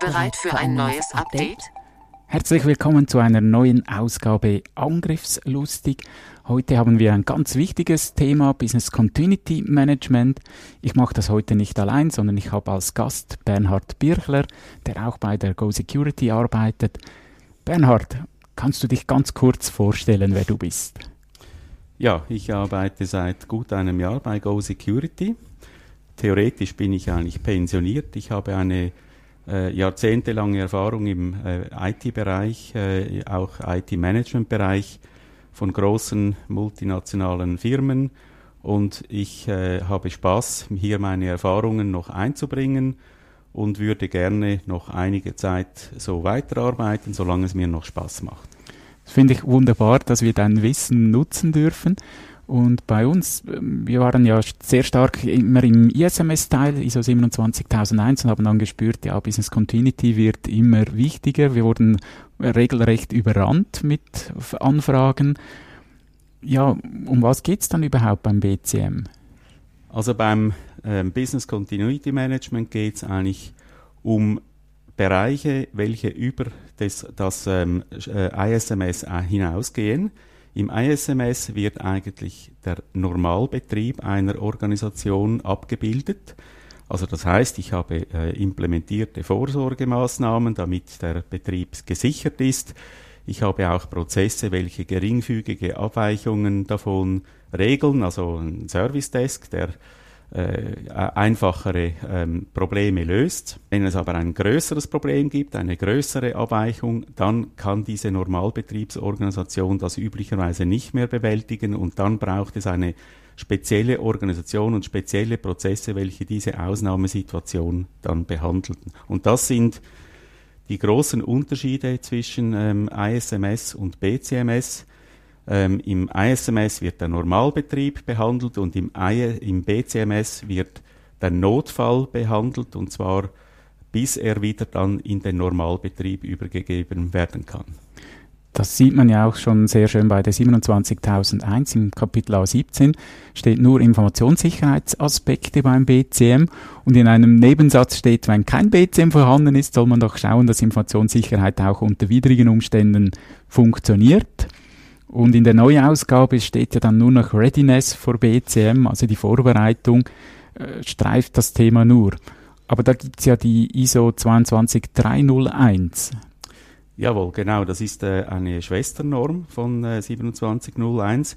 Bereit für ein neues Update? Herzlich willkommen zu einer neuen Ausgabe Angriffslustig. Heute haben wir ein ganz wichtiges Thema, Business Continuity Management. Ich mache das heute nicht allein, sondern ich habe als Gast Bernhard Birchler, der auch bei der Go Security arbeitet. Bernhard, kannst du dich ganz kurz vorstellen, wer du bist? Ja, ich arbeite seit gut einem Jahr bei Go Security. Theoretisch bin ich eigentlich pensioniert. Ich habe eine äh, jahrzehntelange Erfahrung im äh, IT-Bereich, äh, auch IT-Management-Bereich von großen multinationalen Firmen und ich äh, habe Spaß, hier meine Erfahrungen noch einzubringen und würde gerne noch einige Zeit so weiterarbeiten, solange es mir noch Spaß macht. Das finde ich wunderbar, dass wir dein Wissen nutzen dürfen. Und bei uns, ähm, wir waren ja sehr stark immer im ISMS-Teil, ISO 27001 und haben dann gespürt, ja, Business Continuity wird immer wichtiger. Wir wurden regelrecht überrannt mit Anfragen. Ja, um was geht es dann überhaupt beim BCM? Also beim ähm, Business Continuity Management geht es eigentlich um Bereiche, welche über das, das ähm, äh, ISMS hinausgehen. Im ISMS wird eigentlich der Normalbetrieb einer Organisation abgebildet. Also das heißt, ich habe äh, implementierte Vorsorgemaßnahmen, damit der Betrieb gesichert ist. Ich habe auch Prozesse, welche geringfügige Abweichungen davon regeln, also ein Service Desk, der äh, einfachere ähm, Probleme löst. Wenn es aber ein größeres Problem gibt, eine größere Abweichung, dann kann diese Normalbetriebsorganisation das üblicherweise nicht mehr bewältigen und dann braucht es eine spezielle Organisation und spezielle Prozesse, welche diese Ausnahmesituation dann behandeln. Und das sind die großen Unterschiede zwischen ähm, ISMS und BCMS. Ähm, Im ISMS wird der Normalbetrieb behandelt und im, I im BCMS wird der Notfall behandelt und zwar bis er wieder dann in den Normalbetrieb übergegeben werden kann. Das sieht man ja auch schon sehr schön bei der 27001 im Kapitel A17 steht nur Informationssicherheitsaspekte beim BCM und in einem Nebensatz steht, wenn kein BCM vorhanden ist, soll man doch schauen, dass Informationssicherheit auch unter widrigen Umständen funktioniert. Und in der Neuausgabe steht ja dann nur noch Readiness for BCM, also die Vorbereitung, äh, streift das Thema nur. Aber da gibt es ja die ISO 22301. Jawohl, genau, das ist äh, eine Schwesternorm von äh, 2701,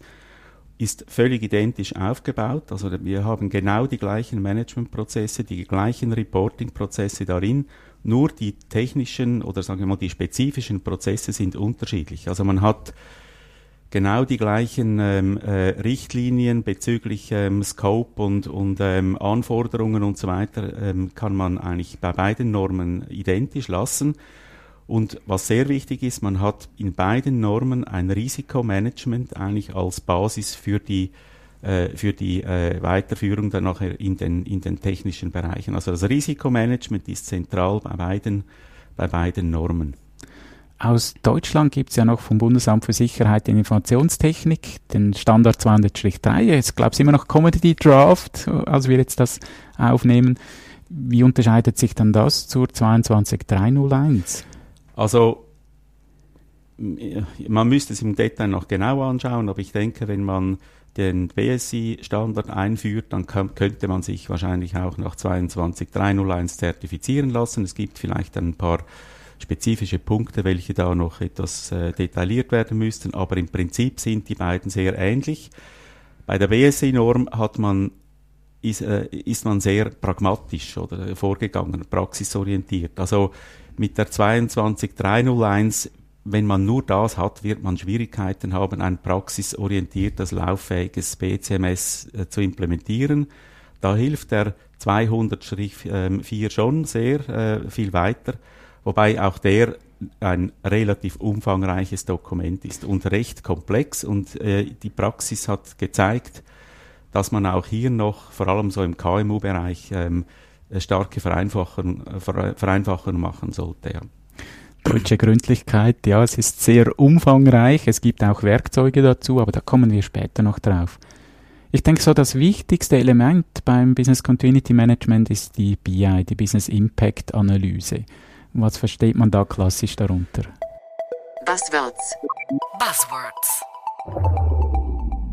ist völlig identisch aufgebaut. Also wir haben genau die gleichen Managementprozesse, die gleichen Reporting-Prozesse darin, nur die technischen oder sagen wir mal die spezifischen Prozesse sind unterschiedlich. Also man hat genau die gleichen ähm, äh, Richtlinien bezüglich ähm, Scope und, und ähm, Anforderungen und so weiter ähm, kann man eigentlich bei beiden Normen identisch lassen. Und was sehr wichtig ist, man hat in beiden Normen ein Risikomanagement eigentlich als Basis für die äh, für die äh, Weiterführung dann nachher in den, in den technischen Bereichen. Also das Risikomanagement ist zentral bei beiden, bei beiden Normen. Aus Deutschland gibt es ja noch vom Bundesamt für Sicherheit und Informationstechnik den Standard 200-3. Jetzt glaube ich immer noch Commodity Draft, als wir jetzt das aufnehmen. Wie unterscheidet sich dann das zur 22301? Also man müsste es im Detail noch genau anschauen, aber ich denke, wenn man den BSI-Standard einführt, dann könnte man sich wahrscheinlich auch nach 22301 zertifizieren lassen. Es gibt vielleicht ein paar spezifische Punkte, welche da noch etwas äh, detailliert werden müssten, aber im Prinzip sind die beiden sehr ähnlich. Bei der BSI-Norm hat man ist, äh, ist man sehr pragmatisch oder vorgegangen, praxisorientiert. Also mit der 22301 wenn man nur das hat, wird man Schwierigkeiten haben, ein praxisorientiertes, lauffähiges BCMS äh, zu implementieren. Da hilft der 200-4 ähm, schon sehr äh, viel weiter, wobei auch der ein relativ umfangreiches Dokument ist und recht komplex und äh, die Praxis hat gezeigt, dass man auch hier noch, vor allem so im KMU-Bereich, ähm, starke Vereinfachungen, Vereinfachungen machen sollte. Ja. Deutsche Gründlichkeit, ja, es ist sehr umfangreich, es gibt auch Werkzeuge dazu, aber da kommen wir später noch drauf. Ich denke so, das wichtigste Element beim Business Continuity Management ist die BI, die Business Impact Analyse. Was versteht man da klassisch darunter? Buzzwords. Buzzwords.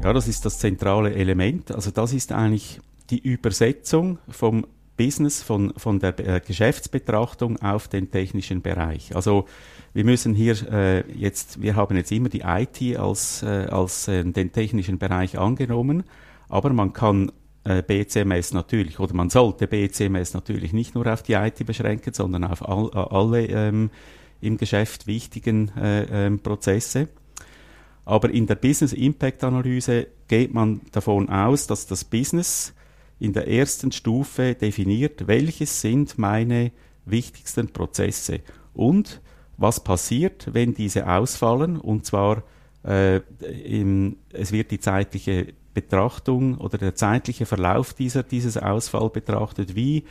Ja, das ist das zentrale Element. Also das ist eigentlich die Übersetzung vom Business, von, von der äh, Geschäftsbetrachtung auf den technischen Bereich. Also wir müssen hier äh, jetzt, wir haben jetzt immer die IT als, äh, als äh, den technischen Bereich angenommen, aber man kann BCMS natürlich, oder man sollte BCMS natürlich nicht nur auf die IT beschränken, sondern auf all, äh, alle ähm, im Geschäft wichtigen äh, ähm, Prozesse. Aber in der Business Impact Analyse geht man davon aus, dass das Business in der ersten Stufe definiert, welches sind meine wichtigsten Prozesse und was passiert, wenn diese ausfallen, und zwar äh, im, es wird die zeitliche Betrachtung oder der zeitliche Verlauf dieser, dieses Ausfall betrachtet, wie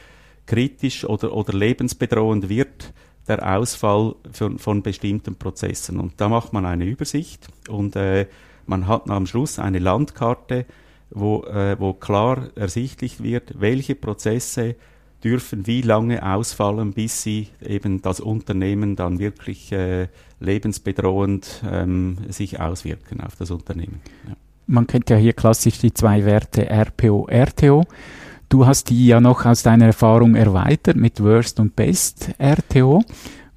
kritisch oder, oder lebensbedrohend wird der Ausfall von, von bestimmten Prozessen. Und da macht man eine Übersicht und äh, man hat am Schluss eine Landkarte, wo, äh, wo klar ersichtlich wird, welche Prozesse dürfen wie lange ausfallen, bis sie eben das Unternehmen dann wirklich äh, lebensbedrohend ähm, sich auswirken auf das Unternehmen. Ja. Man kennt ja hier klassisch die zwei Werte RPO, RTO. Du hast die ja noch aus deiner Erfahrung erweitert mit Worst und Best RTO.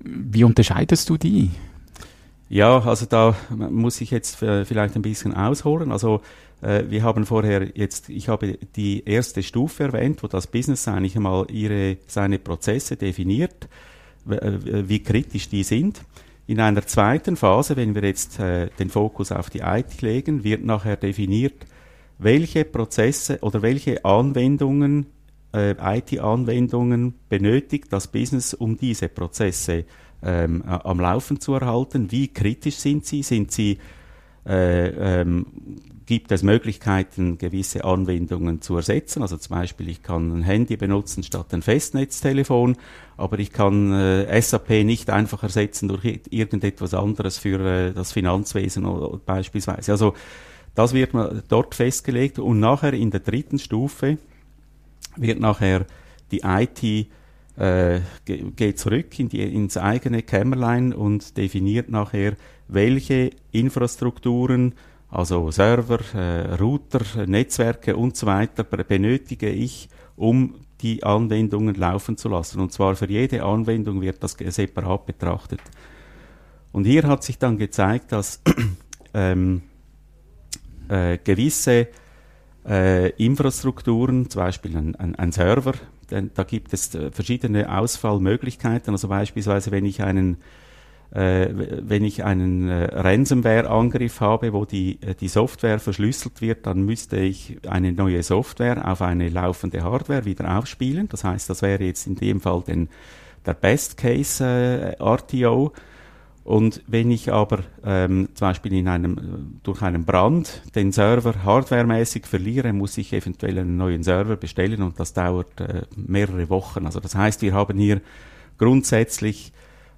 Wie unterscheidest du die? Ja, also da muss ich jetzt äh, vielleicht ein bisschen ausholen. Also äh, wir haben vorher jetzt, ich habe die erste Stufe erwähnt, wo das Business eigentlich einmal ihre, seine Prozesse definiert, äh, wie kritisch die sind. In einer zweiten Phase, wenn wir jetzt äh, den Fokus auf die IT legen, wird nachher definiert, welche Prozesse oder welche Anwendungen, äh, IT-Anwendungen benötigt das Business, um diese Prozesse ähm, am Laufen zu erhalten. Wie kritisch sind sie? Sind sie äh, ähm, gibt es Möglichkeiten, gewisse Anwendungen zu ersetzen. Also zum Beispiel, ich kann ein Handy benutzen statt ein Festnetztelefon, aber ich kann äh, SAP nicht einfach ersetzen durch irgendetwas anderes für äh, das Finanzwesen oder, beispielsweise. Also das wird dort festgelegt und nachher in der dritten Stufe wird nachher die IT äh, geht zurück in die, ins eigene Kämmerlein und definiert nachher, welche Infrastrukturen also Server, äh, Router, Netzwerke und so weiter benötige ich, um die Anwendungen laufen zu lassen. Und zwar für jede Anwendung wird das separat betrachtet. Und hier hat sich dann gezeigt, dass ähm, äh, gewisse äh, Infrastrukturen, zum Beispiel ein, ein, ein Server, denn da gibt es äh, verschiedene Ausfallmöglichkeiten. Also beispielsweise, wenn ich einen äh, wenn ich einen äh, Ransomware-Angriff habe, wo die, die Software verschlüsselt wird, dann müsste ich eine neue Software auf eine laufende Hardware wieder aufspielen. Das heißt, das wäre jetzt in dem Fall den, der Best Case äh, RTO. Und wenn ich aber ähm, zum Beispiel in einem, durch einen Brand den Server hardwaremäßig verliere, muss ich eventuell einen neuen Server bestellen und das dauert äh, mehrere Wochen. Also das heißt, wir haben hier grundsätzlich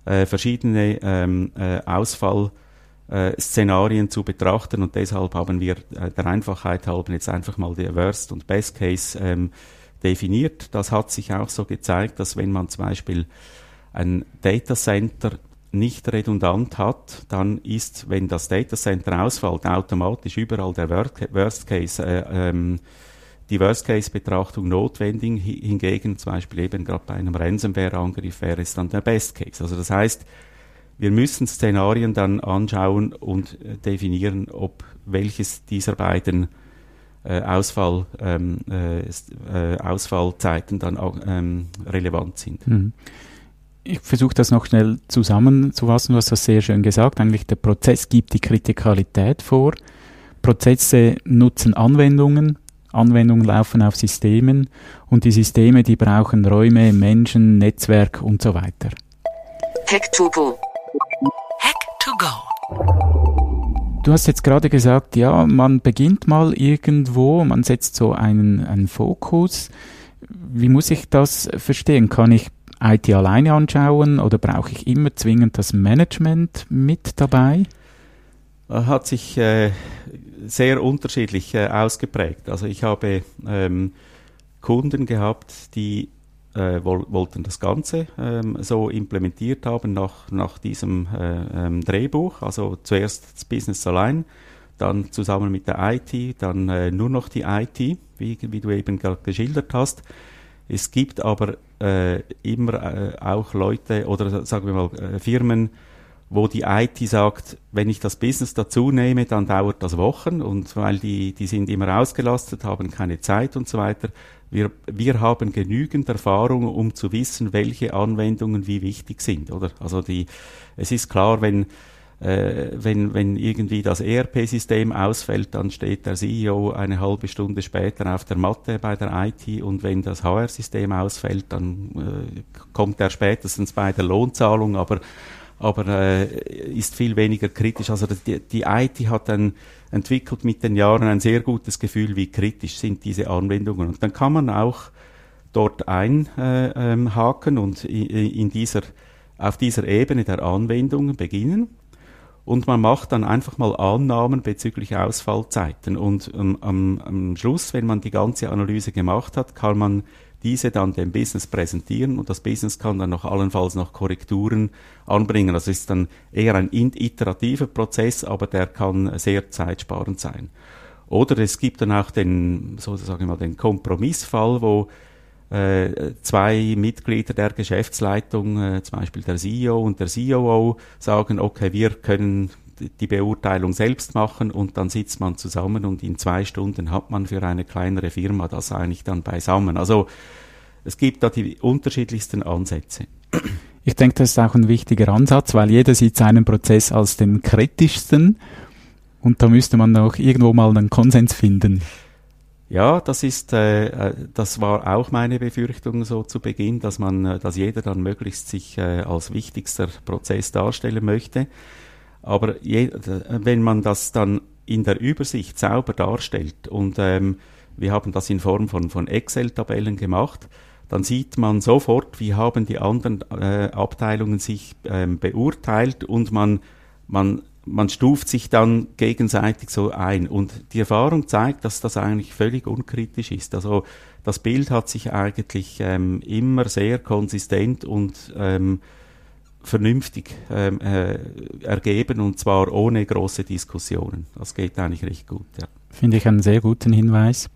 äh, verschiedene ähm, äh, Ausfallszenarien äh, zu betrachten und deshalb haben wir äh, der Einfachheit halber jetzt einfach mal die Worst und Best Case ähm, definiert. Das hat sich auch so gezeigt, dass wenn man zum Beispiel ein Data Center nicht redundant hat, dann ist, wenn das Data Center ausfällt, automatisch überall der Worst Case äh, ähm, die Worst-Case-Betrachtung notwendig. Hingegen zum Beispiel eben gerade bei einem Ransomware-Angriff wäre es dann der Best-Case. Also das heißt, wir müssen Szenarien dann anschauen und äh, definieren, ob welches dieser beiden äh, Ausfall, ähm, äh, äh, Ausfallzeiten dann auch ähm, relevant sind. Mhm. Ich versuche das noch schnell zusammenzufassen. Du hast das sehr schön gesagt. Eigentlich der Prozess gibt die Kritikalität vor. Prozesse nutzen Anwendungen, Anwendungen laufen auf Systemen und die Systeme, die brauchen Räume, Menschen, Netzwerk und so weiter. Hack to go. Hack to go. Du hast jetzt gerade gesagt, ja, man beginnt mal irgendwo, man setzt so einen, einen Fokus. Wie muss ich das verstehen? Kann ich IT alleine anschauen oder brauche ich immer zwingend das Management mit dabei? Hat sich äh, sehr unterschiedlich äh, ausgeprägt. Also ich habe ähm, Kunden gehabt, die äh, woll wollten das Ganze ähm, so implementiert haben nach, nach diesem äh, ähm, Drehbuch. Also zuerst das Business allein, dann zusammen mit der IT, dann äh, nur noch die IT, wie, wie du eben gerade geschildert hast. Es gibt aber äh, immer äh, auch Leute oder sagen wir mal äh, Firmen, wo die IT sagt, wenn ich das Business dazu nehme, dann dauert das Wochen und weil die, die sind immer ausgelastet, haben keine Zeit und so weiter. Wir, wir haben genügend Erfahrung, um zu wissen, welche Anwendungen wie wichtig sind, oder? Also die, es ist klar, wenn, äh, wenn, wenn irgendwie das ERP-System ausfällt, dann steht der CEO eine halbe Stunde später auf der Matte bei der IT und wenn das HR-System ausfällt, dann äh, kommt er spätestens bei der Lohnzahlung, aber aber äh, ist viel weniger kritisch. Also die, die IT hat dann entwickelt mit den Jahren ein sehr gutes Gefühl, wie kritisch sind diese Anwendungen. Und dann kann man auch dort einhaken äh, ähm, und in dieser, auf dieser Ebene der Anwendungen beginnen. Und man macht dann einfach mal Annahmen bezüglich Ausfallzeiten. Und ähm, am, am Schluss, wenn man die ganze Analyse gemacht hat, kann man diese dann dem Business präsentieren und das Business kann dann noch allenfalls noch Korrekturen anbringen. Das ist dann eher ein iterativer Prozess, aber der kann sehr zeitsparend sein. Oder es gibt dann auch den, sozusagen mal, den Kompromissfall, wo zwei Mitglieder der Geschäftsleitung, äh, zum Beispiel der CEO und der COO, sagen, okay, wir können die Beurteilung selbst machen und dann sitzt man zusammen und in zwei Stunden hat man für eine kleinere Firma das eigentlich dann beisammen. Also es gibt da die unterschiedlichsten Ansätze. Ich denke, das ist auch ein wichtiger Ansatz, weil jeder sieht seinen Prozess als den kritischsten und da müsste man auch irgendwo mal einen Konsens finden. Ja, das ist, äh, äh das war auch meine Befürchtung so zu Beginn, dass man, äh, dass jeder dann möglichst sich äh, als wichtigster Prozess darstellen möchte. Aber je, wenn man das dann in der Übersicht sauber darstellt und ähm, wir haben das in Form von, von Excel-Tabellen gemacht, dann sieht man sofort, wie haben die anderen äh, Abteilungen sich ähm, beurteilt und man, man, man stuft sich dann gegenseitig so ein. Und die Erfahrung zeigt, dass das eigentlich völlig unkritisch ist. Also das Bild hat sich eigentlich ähm, immer sehr konsistent und ähm, vernünftig ähm, äh, ergeben und zwar ohne große Diskussionen. Das geht eigentlich recht gut. Ja. Finde ich einen sehr guten Hinweis.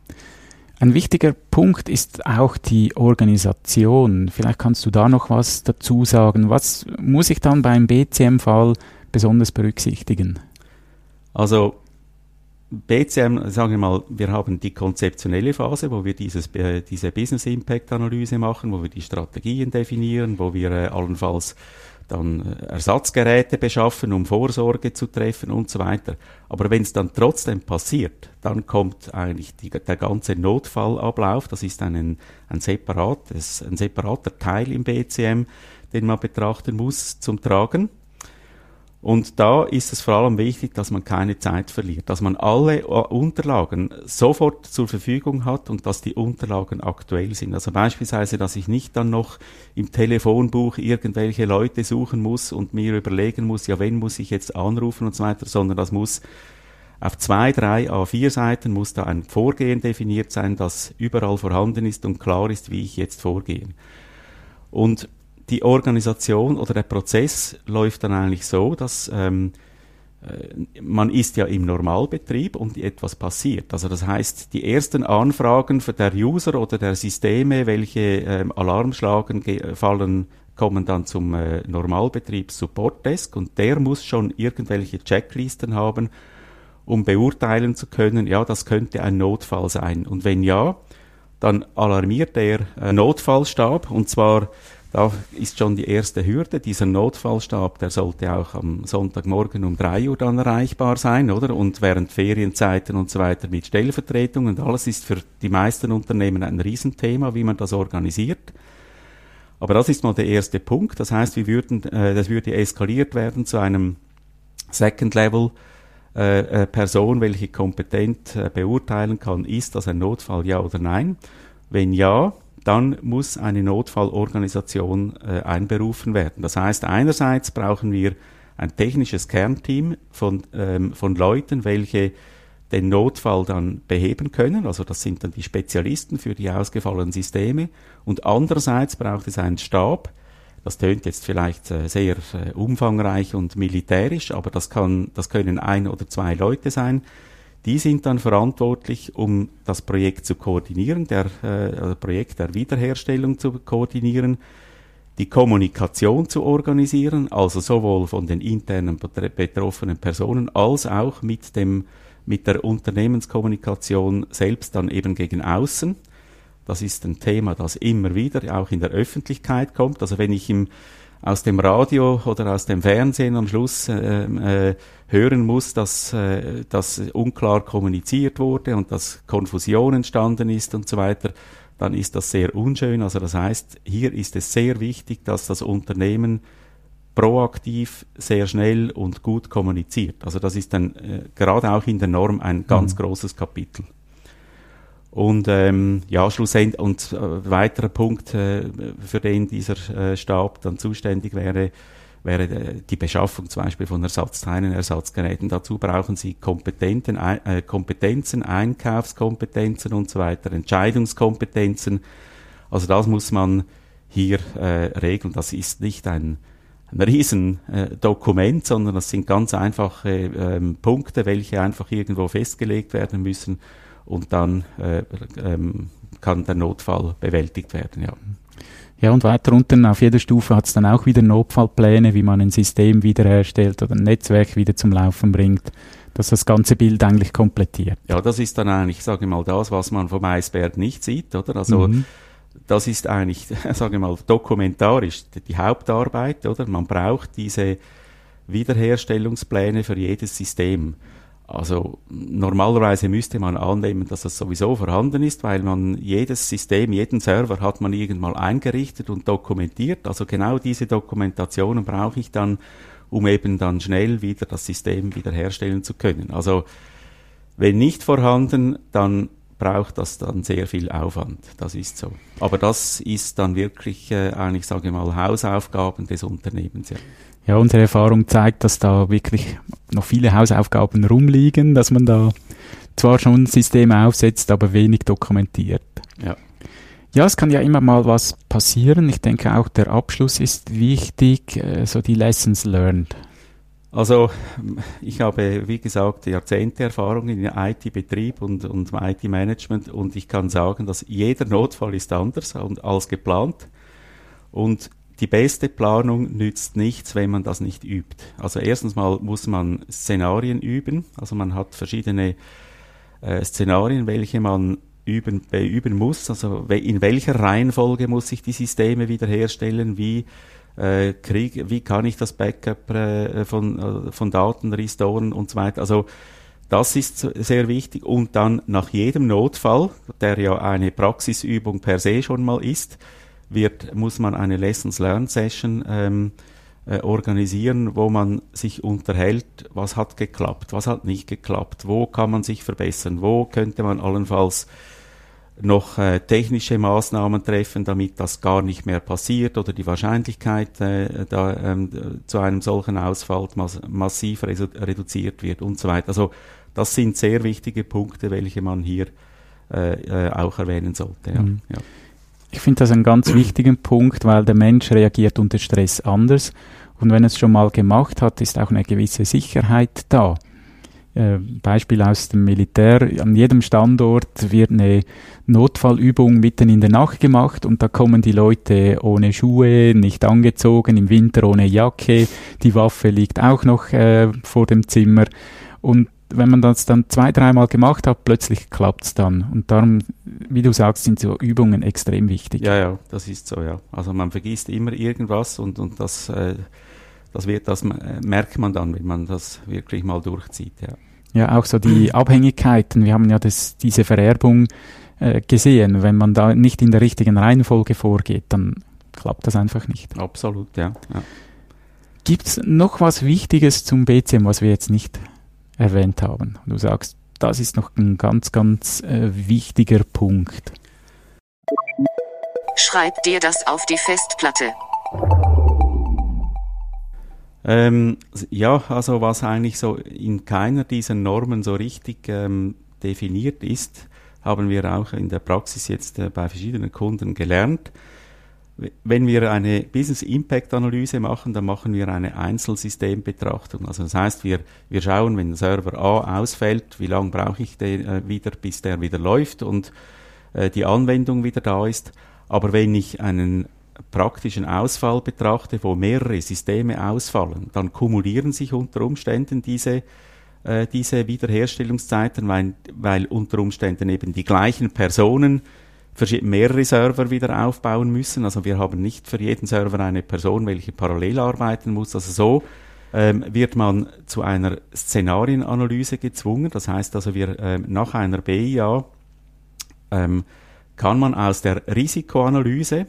Ein wichtiger Punkt ist auch die Organisation. Vielleicht kannst du da noch was dazu sagen. Was muss ich dann beim BCM-Fall besonders berücksichtigen? Also BCM, sagen wir mal, wir haben die konzeptionelle Phase, wo wir dieses, äh, diese Business Impact Analyse machen, wo wir die Strategien definieren, wo wir äh, allenfalls dann äh, Ersatzgeräte beschaffen, um Vorsorge zu treffen und so weiter. Aber wenn es dann trotzdem passiert, dann kommt eigentlich die, der ganze Notfallablauf, das ist ein, ein, separates, ein separater Teil im BCM, den man betrachten muss, zum Tragen. Und da ist es vor allem wichtig, dass man keine Zeit verliert, dass man alle äh, Unterlagen sofort zur Verfügung hat und dass die Unterlagen aktuell sind. Also beispielsweise, dass ich nicht dann noch im Telefonbuch irgendwelche Leute suchen muss und mir überlegen muss, ja, wen muss ich jetzt anrufen und so weiter, sondern das muss auf zwei, drei A4 Seiten muss da ein Vorgehen definiert sein, das überall vorhanden ist und klar ist, wie ich jetzt vorgehe. Und die Organisation oder der Prozess läuft dann eigentlich so, dass ähm, äh, man ist ja im Normalbetrieb und etwas passiert. Also das heißt, die ersten Anfragen für der User oder der Systeme, welche ähm, Alarm schlagen, fallen, kommen dann zum äh, Normalbetrieb Support Desk und der muss schon irgendwelche Checklisten haben, um beurteilen zu können, ja, das könnte ein Notfall sein. Und wenn ja, dann alarmiert der äh, Notfallstab und zwar Da ist schon die erste Hürde. Dieser Notfallstab, der sollte auch am Sonntagmorgen um drei Uhr dann erreichbar sein, oder? Und während Ferienzeiten und so weiter mit Stellvertretung und alles ist für die meisten Unternehmen ein Riesenthema, wie man das organisiert. Aber das ist mal der erste Punkt. Das heißt, wir würden, äh, das würde eskaliert werden zu einem Second Level äh, äh, Person, welche kompetent äh, beurteilen kann, ist das ein Notfall, ja oder nein. Wenn ja, dann muss eine Notfallorganisation äh, einberufen werden. Das heißt, einerseits brauchen wir ein technisches Kernteam von, ähm, von Leuten, welche den Notfall dann beheben können. Also das sind dann die Spezialisten für die ausgefallenen Systeme. Und andererseits braucht es einen Stab. Das tönt jetzt vielleicht äh, sehr äh, umfangreich und militärisch, aber das kann, das können ein oder zwei Leute sein. Die sind dann verantwortlich, um das Projekt zu koordinieren, der äh, Projekt der Wiederherstellung zu koordinieren, die Kommunikation zu organisieren, also sowohl von den internen betroffenen Personen als auch mit dem mit der Unternehmenskommunikation selbst dann eben gegen außen. Das ist ein Thema, das immer wieder auch in der Öffentlichkeit kommt. Also wenn ich im, aus dem Radio oder aus dem Fernsehen am Schluss äh, äh, hören muss, dass, äh, dass unklar kommuniziert wurde und dass Konfusion entstanden ist und so weiter, dann ist das sehr unschön. Also das heißt, hier ist es sehr wichtig, dass das Unternehmen proaktiv, sehr schnell und gut kommuniziert. Also das ist dann äh, gerade auch in der Norm ein ganz mhm. großes Kapitel. Und ähm, ja, schlussendlich, und äh, weiterer Punkt, äh, für den dieser äh, Stab dann zuständig wäre, wäre äh, die Beschaffung zum Beispiel von Ersatzteilen, Ersatzgeräten. Dazu brauchen Sie Kompetenten, äh, Kompetenzen, Einkaufskompetenzen und so weiter, Entscheidungskompetenzen. Also das muss man hier äh, regeln. Das ist nicht ein ein Riesendokument, äh, sondern das sind ganz einfache ähm, Punkte, welche einfach irgendwo festgelegt werden müssen und dann äh, ähm, kann der Notfall bewältigt werden. Ja. Ja, und weiter unten auf jeder Stufe hat es dann auch wieder Notfallpläne, wie man ein System wiederherstellt oder ein Netzwerk wieder zum Laufen bringt, dass das ganze Bild eigentlich komplettiert. Ja, das ist dann eigentlich, sage ich mal, das, was man vom Eisberg nicht sieht, oder? Also mhm das ist eigentlich, sage ich mal, dokumentarisch die Hauptarbeit, oder? Man braucht diese Wiederherstellungspläne für jedes System. Also normalerweise müsste man annehmen, dass das sowieso vorhanden ist, weil man jedes System, jeden Server hat man irgendwann eingerichtet und dokumentiert. Also genau diese Dokumentationen brauche ich dann, um eben dann schnell wieder das System wiederherstellen zu können. Also wenn nicht vorhanden, dann braucht das dann sehr viel Aufwand. Das ist so. Aber das ist dann wirklich äh, eigentlich, sage ich mal, Hausaufgaben des Unternehmens. Ja. Ja, unsere Erfahrung zeigt, dass da wirklich noch viele Hausaufgaben rumliegen, dass man da zwar schon Systeme aufsetzt, aber wenig dokumentiert. Ja. Ja, es kann ja immer mal was passieren. Ich denke auch der Abschluss ist wichtig, äh, so die Lessons learned. Also ich habe, wie gesagt, Jahrzehnte Erfahrung in IT-Betrieb und, und IT-Management und ich kann sagen, dass jeder Notfall ist anders als geplant und die beste Planung nützt nichts, wenn man das nicht übt. Also erstens mal muss man Szenarien üben, also man hat verschiedene äh, Szenarien, welche man üben, beüben muss, also in welcher Reihenfolge muss ich die Systeme wiederherstellen, wie äh, kriege, wie kann ich das Backup äh, von, äh, von Daten restoren und so weiter. Also das ist sehr wichtig. Und dann nach jedem Notfall, der ja eine Praxisübung per se schon mal ist, wird, muss man eine Lessons Learned Session ähm, äh, organisieren, wo man sich unterhält, was hat geklappt, was hat nicht geklappt, wo kann man sich verbessern, wo könnte man allenfalls noch äh, technische Maßnahmen treffen, damit das gar nicht mehr passiert oder die Wahrscheinlichkeit äh, da, ähm, zu einem solchen Ausfall mass massiv reduziert wird und so weiter. Also das sind sehr wichtige Punkte, welche man hier äh, äh auch erwähnen sollte. Ja. Mhm. Ja. Ich finde das einen ganz wichtigen Punkt, weil der Mensch reagiert unter Stress anders und wenn es schon mal gemacht hat, ist auch eine gewisse Sicherheit da. Äh, Beispiel aus dem Militär. An jedem Standort wird eine Notfallübung mitten in der Nacht gemacht und da kommen die Leute ohne Schuhe, nicht angezogen, im Winter ohne Jacke. Die Waffe liegt auch noch äh, vor dem Zimmer. Und wenn man das dann zwei, dreimal gemacht hat, plötzlich klappt es dann. Und darum, wie du sagst, sind so Übungen extrem wichtig. Ja, ja, das ist so, ja. Also man vergisst immer irgendwas und, und das, äh, das, wird, das äh, merkt man dann, wenn man das wirklich mal durchzieht, ja. Ja, auch so die Abhängigkeiten. Wir haben ja das, diese Vererbung äh, gesehen. Wenn man da nicht in der richtigen Reihenfolge vorgeht, dann klappt das einfach nicht. Absolut, ja. ja. Gibt es noch was Wichtiges zum BCM, was wir jetzt nicht erwähnt haben? Du sagst, das ist noch ein ganz, ganz äh, wichtiger Punkt. Schreib dir das auf die Festplatte. Ähm, ja, also was eigentlich so in keiner dieser Normen so richtig ähm, definiert ist, haben wir auch in der Praxis jetzt äh, bei verschiedenen Kunden gelernt. Wenn wir eine Business Impact Analyse machen, dann machen wir eine Einzelsystembetrachtung. Also das heißt, wir, wir schauen, wenn Server A ausfällt, wie lange brauche ich den äh, wieder, bis der wieder läuft und äh, die Anwendung wieder da ist. Aber wenn ich einen praktischen Ausfall betrachte, wo mehrere Systeme ausfallen, dann kumulieren sich unter Umständen diese äh, diese Wiederherstellungszeiten, weil, weil unter Umständen eben die gleichen Personen mehrere Server wieder aufbauen müssen. Also wir haben nicht für jeden Server eine Person, welche parallel arbeiten muss. Also so ähm, wird man zu einer Szenarienanalyse gezwungen. Das heißt also, wir ähm, nach einer BIA ähm, kann man aus der Risikoanalyse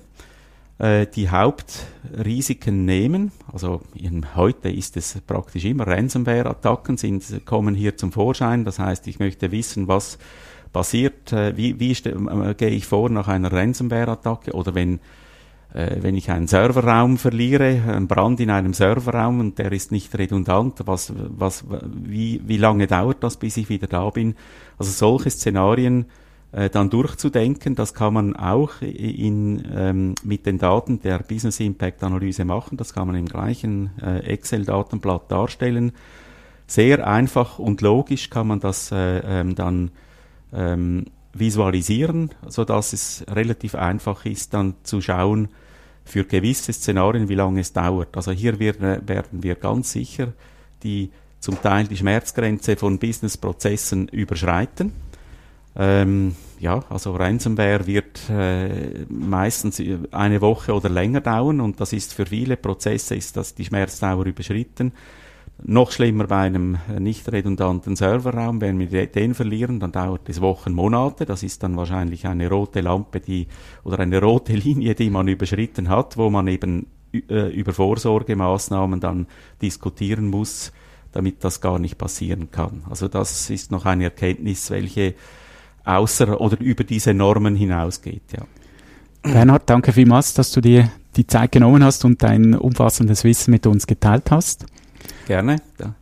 äh, die Hauptrisiken nehmen. Also in, heute ist es praktisch immer Ransomware-Attacken sind, kommen hier zum Vorschein. Das heißt, ich möchte wissen, was passiert, äh, wie, wie äh, gehe ich vor nach einer Ransomware-Attacke oder wenn äh, wenn ich einen Serverraum verliere, ein Brand in einem Serverraum und der ist nicht redundant, was, was, wie, wie lange dauert das, bis ich wieder da bin? Also solche Szenarien äh, dann durchzudenken. Das kann man auch in, ähm, mit den Daten der Business Impact Analyse machen. Das kann man im gleichen äh, Excel-Datenblatt darstellen. Sehr einfach und logisch kann man das äh, ähm, dann ähm, visualisieren, so dass es relativ einfach ist, dann zu schauen für gewisse Szenarien, wie lange es dauert. Also hier werden, werden wir ganz sicher die zum Teil die Schmerzgrenze von Businessprozessen überschreiten ähm, ja, also Ransomware wird äh, meistens eine Woche oder länger dauern und das ist für viele Prozesse ist das die Schmerzdauer überschritten. Noch schlimmer bei einem nicht redundanten Serverraum, wenn wir den verlieren, dann dauert es Wochen, Monate. Das ist dann wahrscheinlich eine rote Lampe, die oder eine rote Linie, die man überschritten hat, wo man eben äh, über Vorsorgemaßnahmen dann diskutieren muss, damit das gar nicht passieren kann. Also das ist noch eine Erkenntnis, welche außer oder über diese Normen hinausgeht. Ja. Bernhard, danke vielmals, dass du dir die Zeit genommen hast und dein umfassendes Wissen mit uns geteilt hast. Gerne. Ja.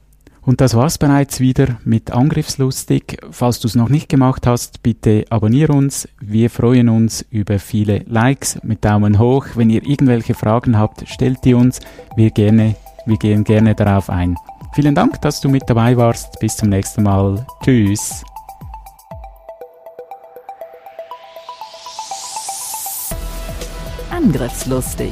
Und das war's bereits wieder mit Angriffslustig. Falls du es noch nicht gemacht hast, bitte abonniere uns. Wir freuen uns über viele Likes mit Daumen hoch. Wenn ihr irgendwelche Fragen habt, stellt die uns. Wir gerne, wir gehen gerne darauf ein. Vielen Dank, dass du mit dabei warst. Bis zum nächsten Mal. Tschüss. Angriffslustig.